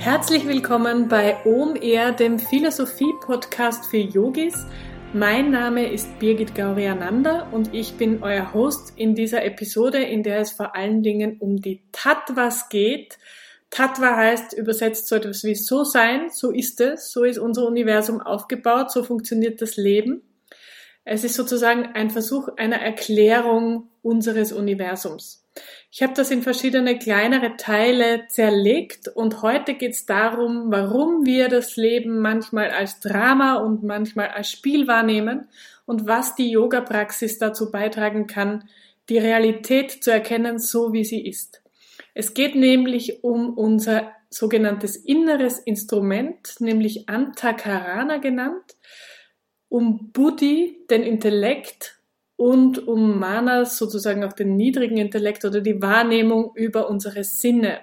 Herzlich willkommen bei OMR, dem Philosophie-Podcast für Yogis. Mein Name ist Birgit Gauriananda und ich bin euer Host in dieser Episode, in der es vor allen Dingen um die Tattvas geht. Tattva heißt übersetzt so etwas wie so sein, so ist es, so ist unser Universum aufgebaut, so funktioniert das Leben. Es ist sozusagen ein Versuch einer Erklärung unseres Universums. Ich habe das in verschiedene kleinere Teile zerlegt und heute geht es darum, warum wir das Leben manchmal als Drama und manchmal als Spiel wahrnehmen und was die Yoga-Praxis dazu beitragen kann, die Realität zu erkennen, so wie sie ist. Es geht nämlich um unser sogenanntes inneres Instrument, nämlich Antakarana genannt, um Buddhi, den Intellekt und um Manas sozusagen auch den niedrigen Intellekt oder die Wahrnehmung über unsere Sinne.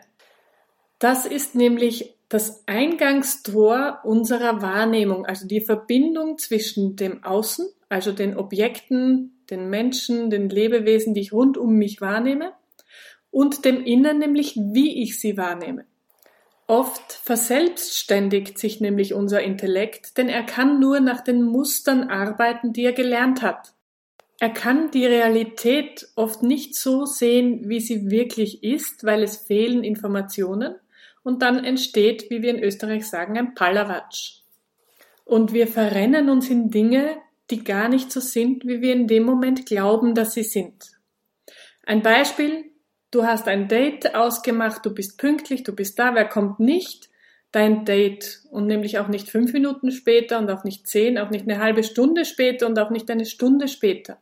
Das ist nämlich das Eingangstor unserer Wahrnehmung, also die Verbindung zwischen dem Außen, also den Objekten, den Menschen, den Lebewesen, die ich rund um mich wahrnehme, und dem Innen, nämlich wie ich sie wahrnehme. Oft verselbstständigt sich nämlich unser Intellekt, denn er kann nur nach den Mustern arbeiten, die er gelernt hat. Er kann die Realität oft nicht so sehen, wie sie wirklich ist, weil es fehlen Informationen und dann entsteht, wie wir in Österreich sagen, ein Palawatsch. Und wir verrennen uns in Dinge, die gar nicht so sind, wie wir in dem Moment glauben, dass sie sind. Ein Beispiel, du hast ein Date ausgemacht, du bist pünktlich, du bist da, wer kommt nicht? Dein Date und nämlich auch nicht fünf Minuten später und auch nicht zehn, auch nicht eine halbe Stunde später und auch nicht eine Stunde später.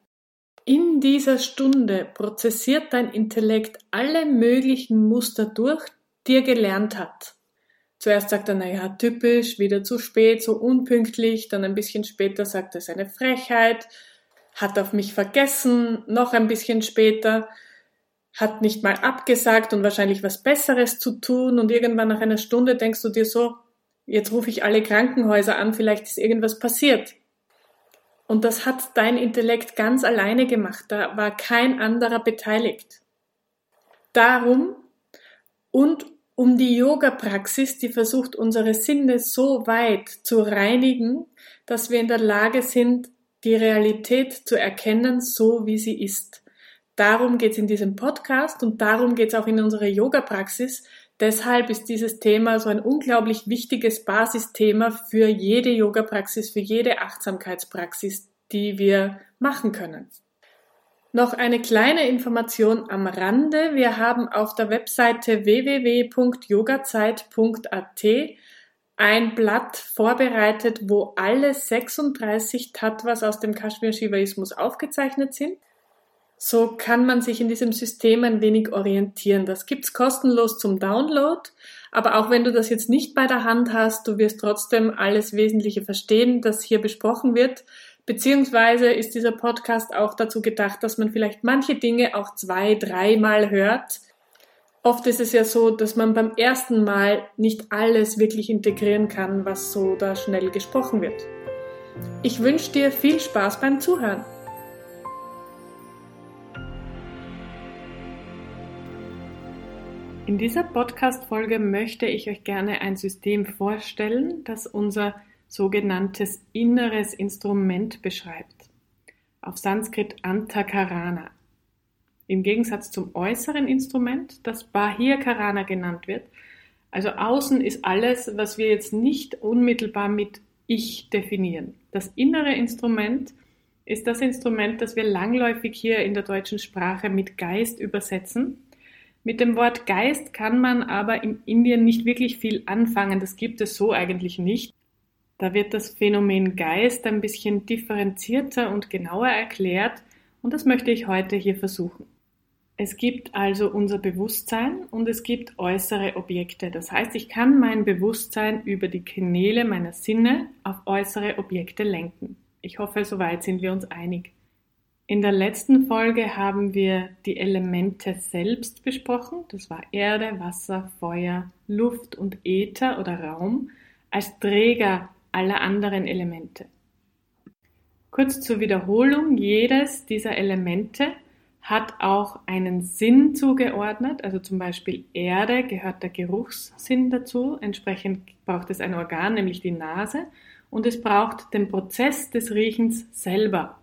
In dieser Stunde prozessiert dein Intellekt alle möglichen Muster durch, die er gelernt hat. Zuerst sagt er, naja, typisch, wieder zu spät, so unpünktlich, dann ein bisschen später sagt er, es ist eine Frechheit, hat auf mich vergessen, noch ein bisschen später, hat nicht mal abgesagt und wahrscheinlich was Besseres zu tun und irgendwann nach einer Stunde denkst du dir so, jetzt rufe ich alle Krankenhäuser an, vielleicht ist irgendwas passiert. Und das hat dein Intellekt ganz alleine gemacht. Da war kein anderer beteiligt. Darum und um die Yoga-Praxis, die versucht, unsere Sinne so weit zu reinigen, dass wir in der Lage sind, die Realität zu erkennen, so wie sie ist. Darum geht es in diesem Podcast und darum geht es auch in unserer Yoga-Praxis, Deshalb ist dieses Thema so ein unglaublich wichtiges Basisthema für jede Yoga-Praxis, für jede Achtsamkeitspraxis, die wir machen können. Noch eine kleine Information am Rande. Wir haben auf der Webseite www.yogazeit.at ein Blatt vorbereitet, wo alle 36 Tattvas aus dem Kashmir-Shivaismus aufgezeichnet sind. So kann man sich in diesem System ein wenig orientieren. Das gibt's kostenlos zum Download, aber auch wenn du das jetzt nicht bei der Hand hast, du wirst trotzdem alles Wesentliche verstehen, das hier besprochen wird. Beziehungsweise ist dieser Podcast auch dazu gedacht, dass man vielleicht manche Dinge auch zwei, dreimal hört. Oft ist es ja so, dass man beim ersten Mal nicht alles wirklich integrieren kann, was so da schnell gesprochen wird. Ich wünsche dir viel Spaß beim Zuhören. In dieser Podcast-Folge möchte ich euch gerne ein System vorstellen, das unser sogenanntes inneres Instrument beschreibt. Auf Sanskrit Antakarana. Im Gegensatz zum äußeren Instrument, das Bahir Karana genannt wird. Also außen ist alles, was wir jetzt nicht unmittelbar mit Ich definieren. Das innere Instrument ist das Instrument, das wir langläufig hier in der deutschen Sprache mit Geist übersetzen mit dem Wort Geist kann man aber in Indien nicht wirklich viel anfangen. Das gibt es so eigentlich nicht. Da wird das Phänomen Geist ein bisschen differenzierter und genauer erklärt und das möchte ich heute hier versuchen. Es gibt also unser Bewusstsein und es gibt äußere Objekte. Das heißt, ich kann mein Bewusstsein über die Kanäle meiner Sinne auf äußere Objekte lenken. Ich hoffe, soweit sind wir uns einig. In der letzten Folge haben wir die Elemente selbst besprochen. Das war Erde, Wasser, Feuer, Luft und Äther oder Raum als Träger aller anderen Elemente. Kurz zur Wiederholung, jedes dieser Elemente hat auch einen Sinn zugeordnet, also zum Beispiel Erde gehört der Geruchssinn dazu, entsprechend braucht es ein Organ, nämlich die Nase, und es braucht den Prozess des Riechens selber.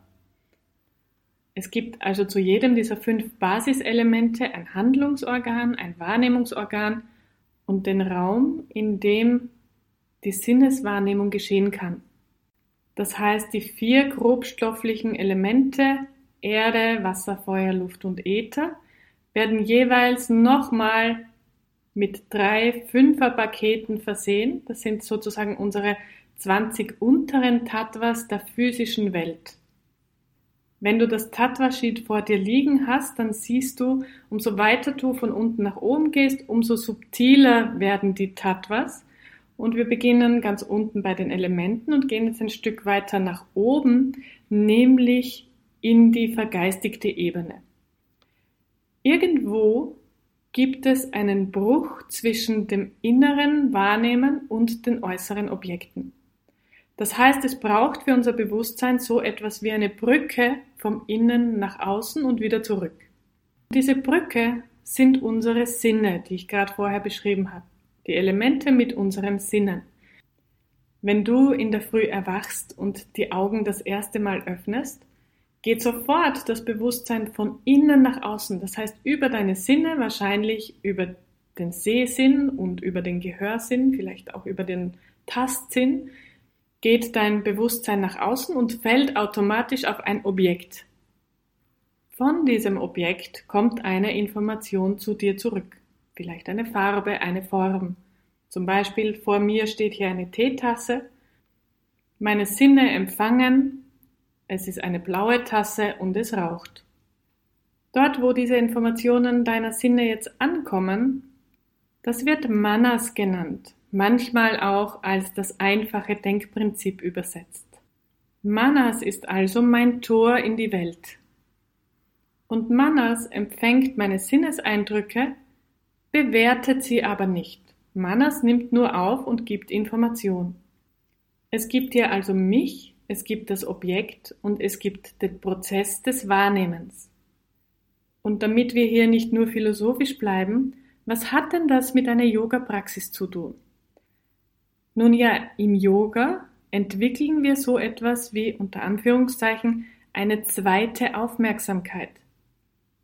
Es gibt also zu jedem dieser fünf Basiselemente ein Handlungsorgan, ein Wahrnehmungsorgan und den Raum, in dem die Sinneswahrnehmung geschehen kann. Das heißt, die vier grobstofflichen Elemente Erde, Wasser, Feuer, Luft und Äther werden jeweils nochmal mit drei Fünferpaketen versehen. Das sind sozusagen unsere 20 unteren Tattvas der physischen Welt. Wenn du das Tattva-Sheet vor dir liegen hast, dann siehst du, umso weiter du von unten nach oben gehst, umso subtiler werden die Tattvas. Und wir beginnen ganz unten bei den Elementen und gehen jetzt ein Stück weiter nach oben, nämlich in die vergeistigte Ebene. Irgendwo gibt es einen Bruch zwischen dem inneren Wahrnehmen und den äußeren Objekten. Das heißt, es braucht für unser Bewusstsein so etwas wie eine Brücke vom Innen nach außen und wieder zurück. Diese Brücke sind unsere Sinne, die ich gerade vorher beschrieben habe. Die Elemente mit unseren Sinnen. Wenn du in der Früh erwachst und die Augen das erste Mal öffnest, geht sofort das Bewusstsein von innen nach außen. Das heißt, über deine Sinne, wahrscheinlich über den Sehsinn und über den Gehörsinn, vielleicht auch über den Tastsinn, geht dein Bewusstsein nach außen und fällt automatisch auf ein Objekt. Von diesem Objekt kommt eine Information zu dir zurück. Vielleicht eine Farbe, eine Form. Zum Beispiel vor mir steht hier eine Teetasse. Meine Sinne empfangen, es ist eine blaue Tasse und es raucht. Dort, wo diese Informationen deiner Sinne jetzt ankommen, das wird Manas genannt manchmal auch als das einfache Denkprinzip übersetzt. Manas ist also mein Tor in die Welt. Und Manas empfängt meine Sinneseindrücke, bewertet sie aber nicht. Manas nimmt nur auf und gibt Information. Es gibt hier also mich, es gibt das Objekt und es gibt den Prozess des Wahrnehmens. Und damit wir hier nicht nur philosophisch bleiben, was hat denn das mit einer Yoga-Praxis zu tun? Nun ja, im Yoga entwickeln wir so etwas wie unter Anführungszeichen eine zweite Aufmerksamkeit.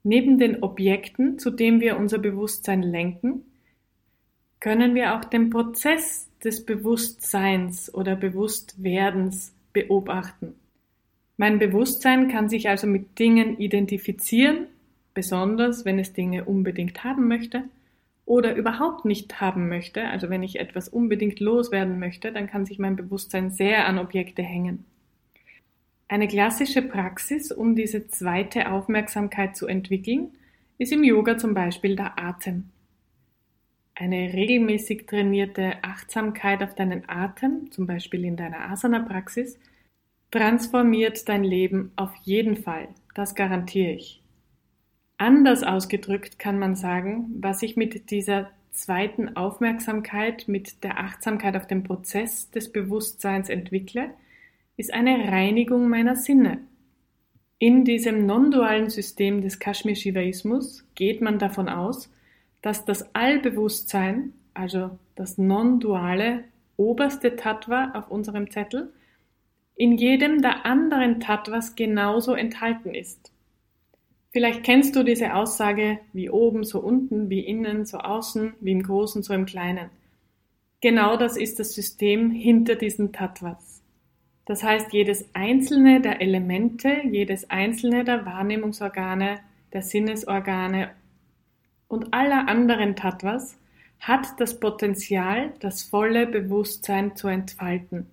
Neben den Objekten, zu dem wir unser Bewusstsein lenken, können wir auch den Prozess des Bewusstseins oder Bewusstwerdens beobachten. Mein Bewusstsein kann sich also mit Dingen identifizieren, besonders wenn es Dinge unbedingt haben möchte, oder überhaupt nicht haben möchte, also wenn ich etwas unbedingt loswerden möchte, dann kann sich mein Bewusstsein sehr an Objekte hängen. Eine klassische Praxis, um diese zweite Aufmerksamkeit zu entwickeln, ist im Yoga zum Beispiel der Atem. Eine regelmäßig trainierte Achtsamkeit auf deinen Atem, zum Beispiel in deiner Asana-Praxis, transformiert dein Leben auf jeden Fall. Das garantiere ich. Anders ausgedrückt kann man sagen, was ich mit dieser zweiten Aufmerksamkeit, mit der Achtsamkeit auf den Prozess des Bewusstseins entwickle, ist eine Reinigung meiner Sinne. In diesem non-dualen System des Kashmir-Shivaismus geht man davon aus, dass das Allbewusstsein, also das non-duale oberste Tattva auf unserem Zettel, in jedem der anderen Tattvas genauso enthalten ist. Vielleicht kennst du diese Aussage, wie oben, so unten, wie innen, so außen, wie im Großen, so im Kleinen. Genau das ist das System hinter diesen Tattvas. Das heißt, jedes einzelne der Elemente, jedes einzelne der Wahrnehmungsorgane, der Sinnesorgane und aller anderen Tattvas hat das Potenzial, das volle Bewusstsein zu entfalten.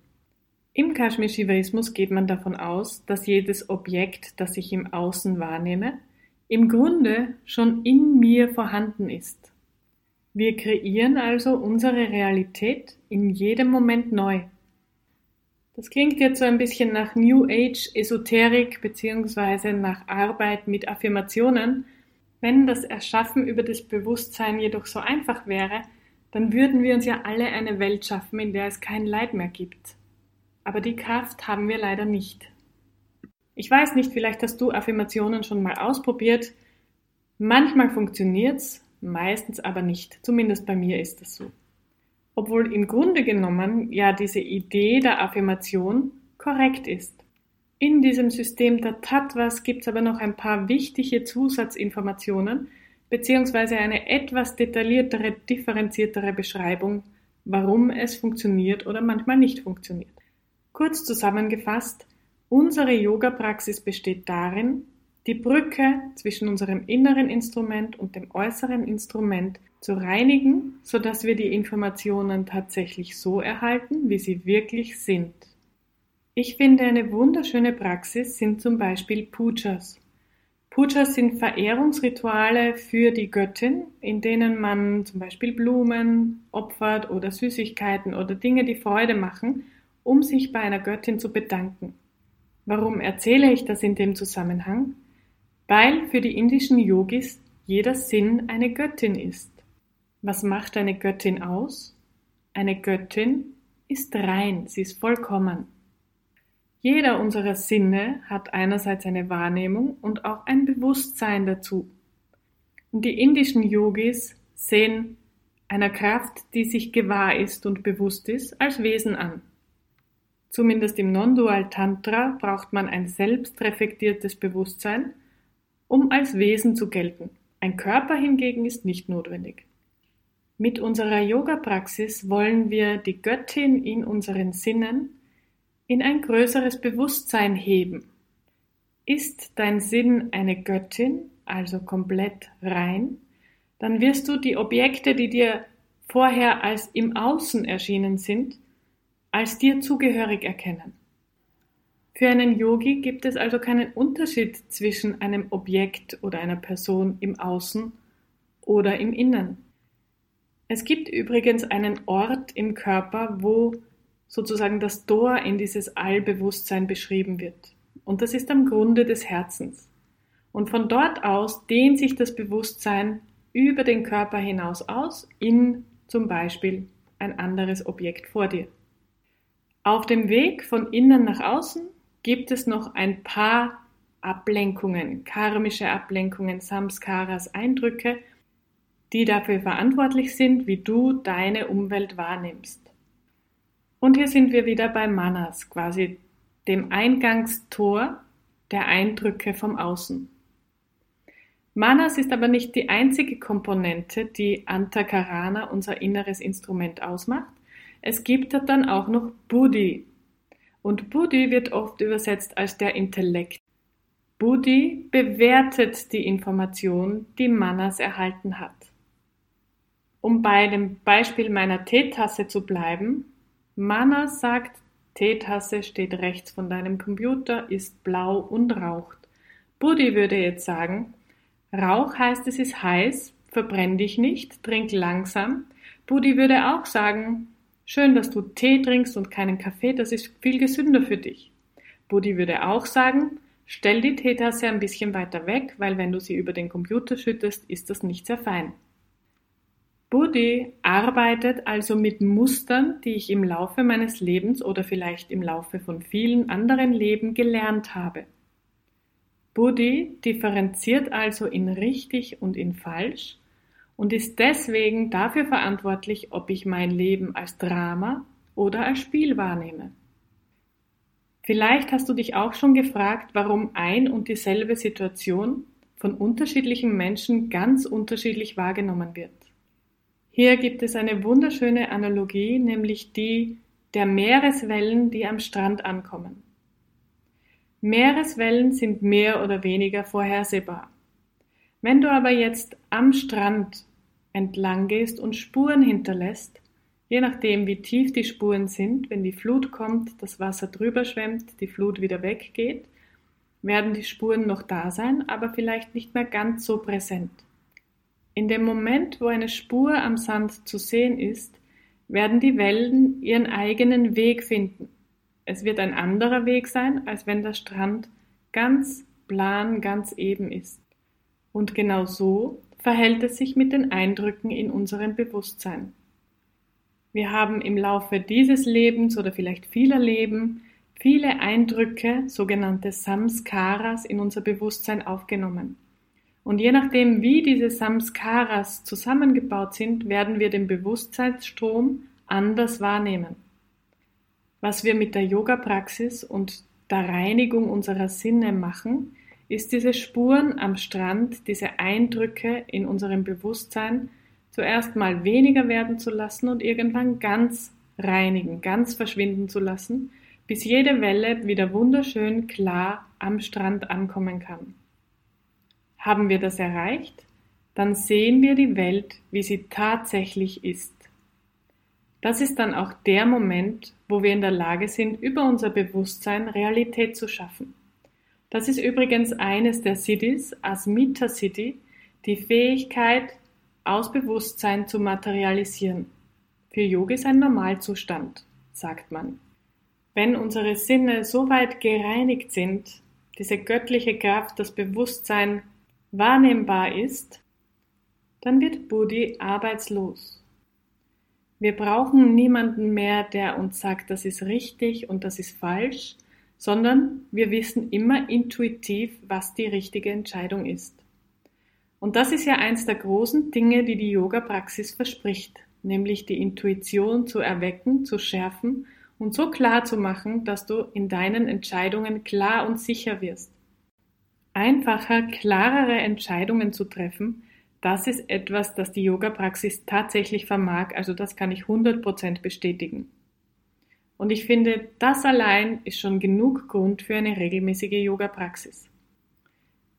Im Kashmir-Shivaismus geht man davon aus, dass jedes Objekt, das ich im Außen wahrnehme, im Grunde schon in mir vorhanden ist. Wir kreieren also unsere Realität in jedem Moment neu. Das klingt jetzt so ein bisschen nach New Age Esoterik beziehungsweise nach Arbeit mit Affirmationen. Wenn das Erschaffen über das Bewusstsein jedoch so einfach wäre, dann würden wir uns ja alle eine Welt schaffen, in der es kein Leid mehr gibt aber die Kraft haben wir leider nicht. Ich weiß nicht, vielleicht hast du Affirmationen schon mal ausprobiert. Manchmal funktioniert's, meistens aber nicht. Zumindest bei mir ist das so. Obwohl im Grunde genommen ja diese Idee der Affirmation korrekt ist. In diesem System der Tattvas gibt es aber noch ein paar wichtige Zusatzinformationen beziehungsweise eine etwas detailliertere, differenziertere Beschreibung, warum es funktioniert oder manchmal nicht funktioniert. Kurz zusammengefasst, unsere Yoga-Praxis besteht darin, die Brücke zwischen unserem inneren Instrument und dem äußeren Instrument zu reinigen, sodass wir die Informationen tatsächlich so erhalten, wie sie wirklich sind. Ich finde eine wunderschöne Praxis sind zum Beispiel Pujas. Pujas sind Verehrungsrituale für die Göttin, in denen man zum Beispiel Blumen opfert oder Süßigkeiten oder Dinge, die Freude machen, um sich bei einer Göttin zu bedanken. Warum erzähle ich das in dem Zusammenhang? Weil für die indischen Yogis jeder Sinn eine Göttin ist. Was macht eine Göttin aus? Eine Göttin ist rein, sie ist vollkommen. Jeder unserer Sinne hat einerseits eine Wahrnehmung und auch ein Bewusstsein dazu. Und die indischen Yogis sehen einer Kraft, die sich gewahr ist und bewusst ist, als Wesen an. Zumindest im Non-Dual Tantra braucht man ein selbstreflektiertes Bewusstsein, um als Wesen zu gelten. Ein Körper hingegen ist nicht notwendig. Mit unserer Yoga-Praxis wollen wir die Göttin in unseren Sinnen in ein größeres Bewusstsein heben. Ist dein Sinn eine Göttin, also komplett rein, dann wirst du die Objekte, die dir vorher als im Außen erschienen sind, als dir zugehörig erkennen. Für einen Yogi gibt es also keinen Unterschied zwischen einem Objekt oder einer Person im Außen oder im Innen. Es gibt übrigens einen Ort im Körper, wo sozusagen das Tor in dieses Allbewusstsein beschrieben wird. Und das ist am Grunde des Herzens. Und von dort aus dehnt sich das Bewusstsein über den Körper hinaus aus in zum Beispiel ein anderes Objekt vor dir. Auf dem Weg von innen nach außen gibt es noch ein paar Ablenkungen, karmische Ablenkungen, Samskaras, Eindrücke, die dafür verantwortlich sind, wie du deine Umwelt wahrnimmst. Und hier sind wir wieder bei Manas, quasi dem Eingangstor der Eindrücke vom Außen. Manas ist aber nicht die einzige Komponente, die Antakarana, unser inneres Instrument, ausmacht. Es gibt dann auch noch Buddhi. Und Buddhi wird oft übersetzt als der Intellekt. Buddhi bewertet die Information, die Manas erhalten hat. Um bei dem Beispiel meiner Teetasse zu bleiben, Mana sagt, Teetasse steht rechts von deinem Computer, ist blau und raucht. Buddy würde jetzt sagen, Rauch heißt es ist heiß, verbrenn dich nicht, trink langsam. Buddy würde auch sagen, schön, dass du Tee trinkst und keinen Kaffee, das ist viel gesünder für dich. Buddy würde auch sagen, stell die Teetasse ein bisschen weiter weg, weil wenn du sie über den Computer schüttest, ist das nicht sehr fein. Buddhi arbeitet also mit Mustern, die ich im Laufe meines Lebens oder vielleicht im Laufe von vielen anderen Leben gelernt habe. Buddhi differenziert also in richtig und in falsch und ist deswegen dafür verantwortlich, ob ich mein Leben als Drama oder als Spiel wahrnehme. Vielleicht hast du dich auch schon gefragt, warum ein und dieselbe Situation von unterschiedlichen Menschen ganz unterschiedlich wahrgenommen wird. Hier gibt es eine wunderschöne Analogie, nämlich die der Meereswellen, die am Strand ankommen. Meereswellen sind mehr oder weniger vorhersehbar. Wenn du aber jetzt am Strand entlang gehst und Spuren hinterlässt, je nachdem wie tief die Spuren sind, wenn die Flut kommt, das Wasser drüber schwemmt, die Flut wieder weggeht, werden die Spuren noch da sein, aber vielleicht nicht mehr ganz so präsent. In dem Moment, wo eine Spur am Sand zu sehen ist, werden die Wellen ihren eigenen Weg finden. Es wird ein anderer Weg sein, als wenn der Strand ganz plan, ganz eben ist. Und genau so verhält es sich mit den Eindrücken in unserem Bewusstsein. Wir haben im Laufe dieses Lebens oder vielleicht vieler Leben viele Eindrücke, sogenannte Samskaras, in unser Bewusstsein aufgenommen. Und je nachdem, wie diese Samskaras zusammengebaut sind, werden wir den Bewusstseinsstrom anders wahrnehmen. Was wir mit der Yoga-Praxis und der Reinigung unserer Sinne machen, ist diese Spuren am Strand, diese Eindrücke in unserem Bewusstsein zuerst mal weniger werden zu lassen und irgendwann ganz reinigen, ganz verschwinden zu lassen, bis jede Welle wieder wunderschön klar am Strand ankommen kann. Haben wir das erreicht, dann sehen wir die Welt, wie sie tatsächlich ist. Das ist dann auch der Moment, wo wir in der Lage sind, über unser Bewusstsein Realität zu schaffen. Das ist übrigens eines der Siddhis, Asmita Siddhi, die Fähigkeit, aus Bewusstsein zu materialisieren. Für Yogis ein Normalzustand, sagt man. Wenn unsere Sinne so weit gereinigt sind, diese göttliche Kraft, das Bewusstsein wahrnehmbar ist, dann wird Buddhi arbeitslos. Wir brauchen niemanden mehr, der uns sagt, das ist richtig und das ist falsch, sondern wir wissen immer intuitiv, was die richtige Entscheidung ist. Und das ist ja eins der großen Dinge, die die Yoga-Praxis verspricht, nämlich die Intuition zu erwecken, zu schärfen und so klar zu machen, dass du in deinen Entscheidungen klar und sicher wirst. Einfacher, klarere Entscheidungen zu treffen, das ist etwas, das die Yoga-Praxis tatsächlich vermag, also das kann ich 100% bestätigen. Und ich finde, das allein ist schon genug Grund für eine regelmäßige Yoga-Praxis.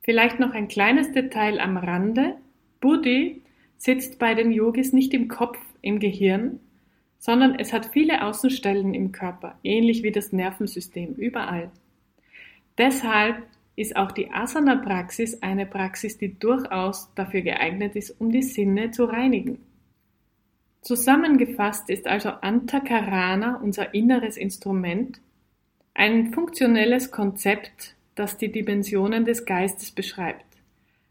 Vielleicht noch ein kleines Detail am Rande. Buddhi sitzt bei den Yogis nicht im Kopf, im Gehirn, sondern es hat viele Außenstellen im Körper, ähnlich wie das Nervensystem, überall. Deshalb ist auch die Asana-Praxis eine Praxis, die durchaus dafür geeignet ist, um die Sinne zu reinigen. Zusammengefasst ist also Antakarana unser inneres Instrument, ein funktionelles Konzept, das die Dimensionen des Geistes beschreibt.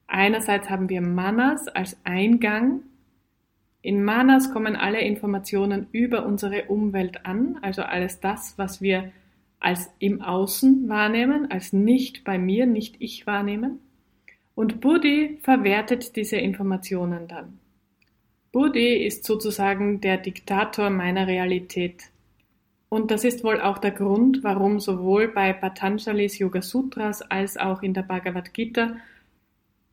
Einerseits haben wir Manas als Eingang. In Manas kommen alle Informationen über unsere Umwelt an, also alles das, was wir als im Außen wahrnehmen, als nicht bei mir, nicht ich wahrnehmen. Und Buddhi verwertet diese Informationen dann. Buddhi ist sozusagen der Diktator meiner Realität. Und das ist wohl auch der Grund, warum sowohl bei Patanjalis Yoga Sutras als auch in der Bhagavad Gita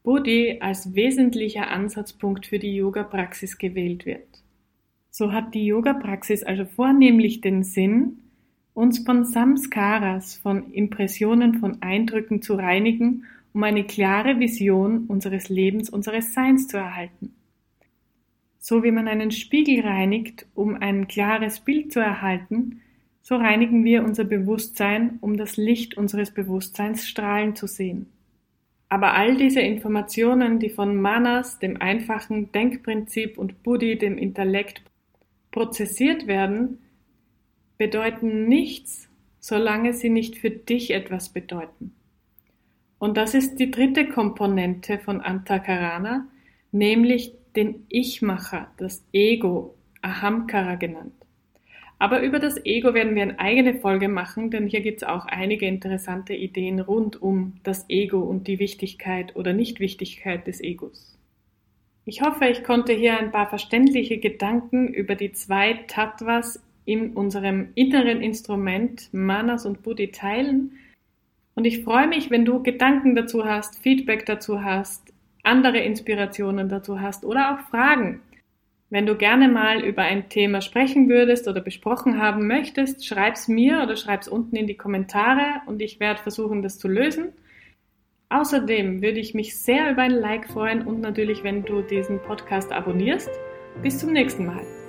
Buddhi als wesentlicher Ansatzpunkt für die Yoga-Praxis gewählt wird. So hat die Yoga-Praxis also vornehmlich den Sinn, uns von Samskaras, von Impressionen, von Eindrücken zu reinigen, um eine klare Vision unseres Lebens, unseres Seins zu erhalten. So wie man einen Spiegel reinigt, um ein klares Bild zu erhalten, so reinigen wir unser Bewusstsein, um das Licht unseres Bewusstseins strahlen zu sehen. Aber all diese Informationen, die von Manas, dem einfachen Denkprinzip und Buddhi, dem Intellekt, prozessiert werden, bedeuten nichts, solange sie nicht für dich etwas bedeuten. Und das ist die dritte Komponente von Antakarana, nämlich den Ich-Macher, das Ego, Ahamkara genannt. Aber über das Ego werden wir eine eigene Folge machen, denn hier gibt es auch einige interessante Ideen rund um das Ego und die Wichtigkeit oder Nichtwichtigkeit des Egos. Ich hoffe, ich konnte hier ein paar verständliche Gedanken über die zwei Tattvas in unserem inneren Instrument Manas und Buddhi teilen. Und ich freue mich, wenn du Gedanken dazu hast, Feedback dazu hast, andere Inspirationen dazu hast oder auch Fragen. Wenn du gerne mal über ein Thema sprechen würdest oder besprochen haben möchtest, schreib's mir oder schreib's unten in die Kommentare und ich werde versuchen, das zu lösen. Außerdem würde ich mich sehr über ein Like freuen und natürlich, wenn du diesen Podcast abonnierst. Bis zum nächsten Mal.